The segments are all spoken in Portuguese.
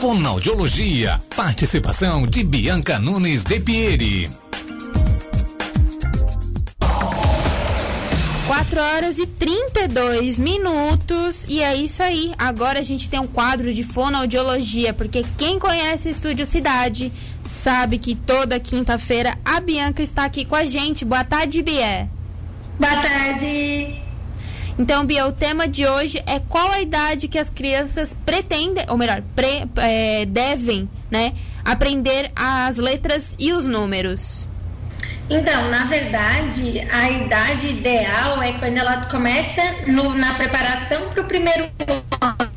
Fonoaudiologia. Participação de Bianca Nunes de Pieri. 4 horas e 32 minutos. E é isso aí. Agora a gente tem um quadro de fonoaudiologia, porque quem conhece o Estúdio Cidade sabe que toda quinta-feira a Bianca está aqui com a gente. Boa tarde, Bia. Boa tarde. Então, Bia, o tema de hoje é qual a idade que as crianças pretendem, ou melhor, pre, é, devem, né, aprender as letras e os números. Então, na verdade, a idade ideal é quando ela começa no, na preparação para o primeiro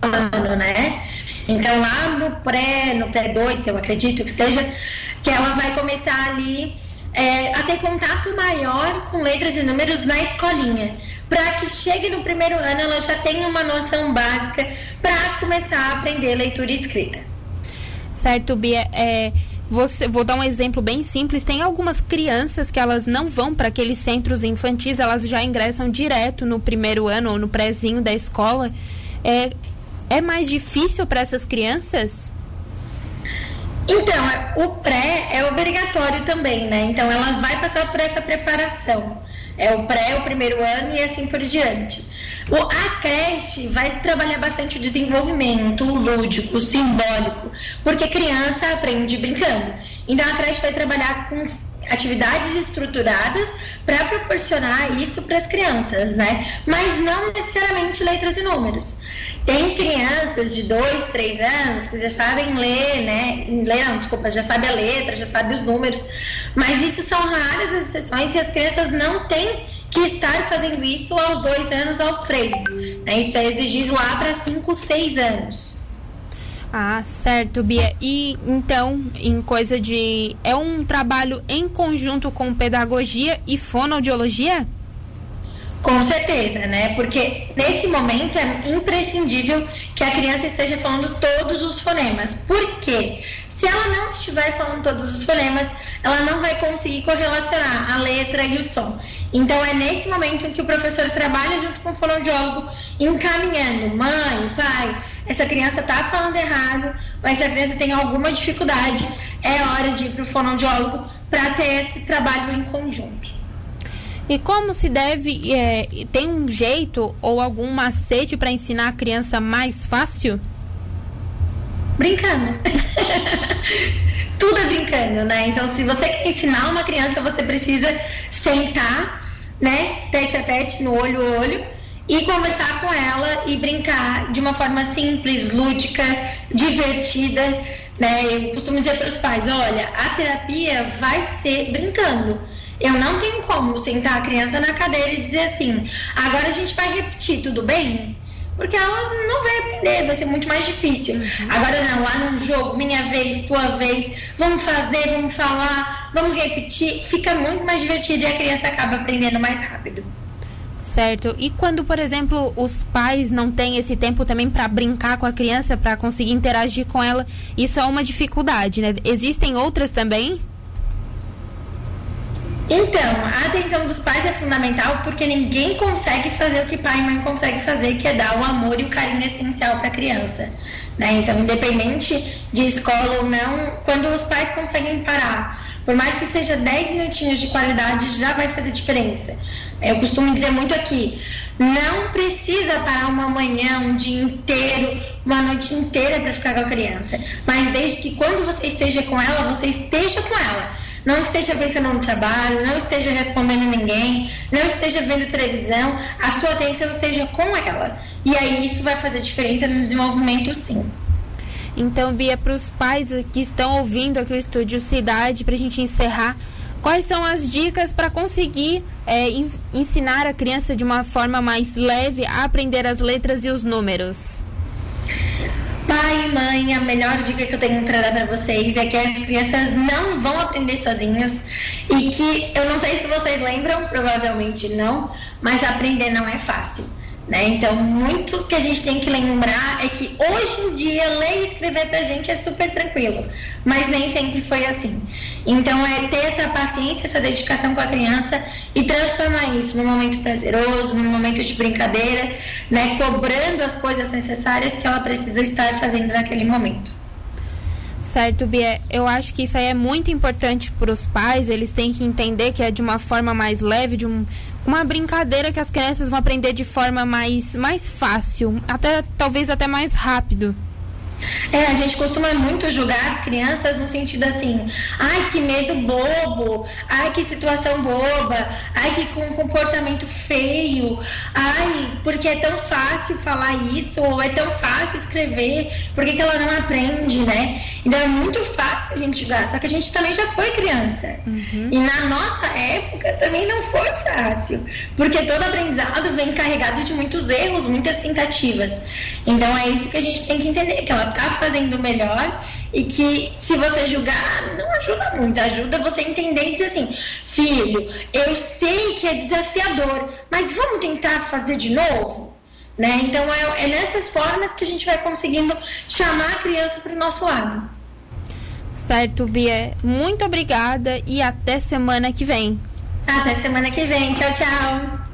ano, né? Então, lá no pré, no pré 2, eu acredito que esteja, que ela vai começar ali é, a ter contato maior com letras e números na escolinha. Para que chegue no primeiro ano, ela já tenha uma noção básica para começar a aprender leitura e escrita. Certo, Bia. É, você, vou dar um exemplo bem simples. Tem algumas crianças que elas não vão para aqueles centros infantis, elas já ingressam direto no primeiro ano ou no prézinho da escola. É, é mais difícil para essas crianças? Então, é, o pré é obrigatório também, né? Então, ela vai passar por essa preparação. É o pré, o primeiro ano e assim por diante. O, a creche vai trabalhar bastante o desenvolvimento lúdico, simbólico, porque criança aprende brincando. Então, a creche vai trabalhar com atividades estruturadas para proporcionar isso para as crianças, né? Mas não necessariamente letras e números. Tem crianças de 2, 3 anos que já sabem ler, né? Ler, não, desculpa, já sabe a letra, já sabe os números, mas isso são raras as exceções e as crianças não têm que estar fazendo isso aos dois anos, aos três. Né? Isso é exigido lá para 5, 6 anos. Ah, certo, Bia. E então, em coisa de. É um trabalho em conjunto com pedagogia e fonoaudiologia? Com certeza, né? Porque nesse momento é imprescindível que a criança esteja falando todos os fonemas. Por quê? Se ela não estiver falando todos os fonemas, ela não vai conseguir correlacionar a letra e o som. Então é nesse momento em que o professor trabalha junto com o fonoaudiólogo, encaminhando, mãe, pai, essa criança está falando errado, ou essa criança tem alguma dificuldade, é hora de ir para o fonoaudiólogo para ter esse trabalho em conjunto. E como se deve, é, tem um jeito ou algum macete para ensinar a criança mais fácil? Brincando. Tudo é brincando, né? Então, se você quer ensinar uma criança, você precisa sentar, né, tete a tete, no olho a olho, e conversar com ela e brincar de uma forma simples, lúdica, divertida. Né? Eu costumo dizer para os pais: olha, a terapia vai ser brincando. Eu não tenho como sentar a criança na cadeira e dizer assim: agora a gente vai repetir, tudo bem? Porque ela não vai aprender, vai ser muito mais difícil. Uhum. Agora não, lá no jogo, minha vez, tua vez, vamos fazer, vamos falar, vamos repetir, fica muito mais divertido e a criança acaba aprendendo mais rápido. Certo. E quando, por exemplo, os pais não têm esse tempo também para brincar com a criança, para conseguir interagir com ela, isso é uma dificuldade, né? Existem outras também? Então, a atenção dos pais é fundamental porque ninguém consegue fazer o que pai e mãe conseguem fazer, que é dar o amor e o carinho essencial para a criança. Né? Então, independente de escola ou não, quando os pais conseguem parar, por mais que seja 10 minutinhos de qualidade, já vai fazer diferença. Eu costumo dizer muito aqui, não precisa parar uma manhã, um dia inteiro, uma noite inteira para ficar com a criança. Mas desde que quando você esteja com ela, você esteja com ela. Não esteja pensando no trabalho, não esteja respondendo ninguém, não esteja vendo televisão, a sua atenção esteja com ela. E aí isso vai fazer diferença no desenvolvimento, sim. Então, Bia, para os pais que estão ouvindo aqui o Estúdio Cidade, para a gente encerrar, quais são as dicas para conseguir é, ensinar a criança de uma forma mais leve a aprender as letras e os números? Pai mãe, a melhor dica que eu tenho para dar para vocês é que as crianças não vão aprender sozinhas e que eu não sei se vocês lembram, provavelmente não, mas aprender não é fácil. Né? Então, muito que a gente tem que lembrar é que hoje em dia ler e escrever pra gente é super tranquilo, mas nem sempre foi assim. Então, é ter essa paciência, essa dedicação com a criança e transformar isso num momento prazeroso, num momento de brincadeira, né? cobrando as coisas necessárias que ela precisa estar fazendo naquele momento. Certo, Bia. Eu acho que isso aí é muito importante para os pais. Eles têm que entender que é de uma forma mais leve, de um, uma brincadeira que as crianças vão aprender de forma mais, mais fácil, até talvez até mais rápido. É, a gente costuma muito julgar as crianças no sentido assim, ai que medo bobo, ai que situação boba, ai que com comportamento feio, ai porque é tão fácil falar isso, ou é tão fácil escrever, por que, que ela não aprende, né? Então é muito fácil a gente julgar, só que a gente também já foi criança. Uhum. E na nossa época também não foi fácil, porque todo aprendizado vem carregado de muitos erros, muitas tentativas. Então é isso que a gente tem que entender, que ela está fazendo o melhor e que se você julgar, não ajuda muito, ajuda você a entender e dizer assim, filho, eu sei que é desafiador, mas vamos tentar fazer de novo? Né? Então é, é nessas formas que a gente vai conseguindo chamar a criança para o nosso lado. Certo, Bia. Muito obrigada e até semana que vem. Até semana que vem. Tchau, tchau.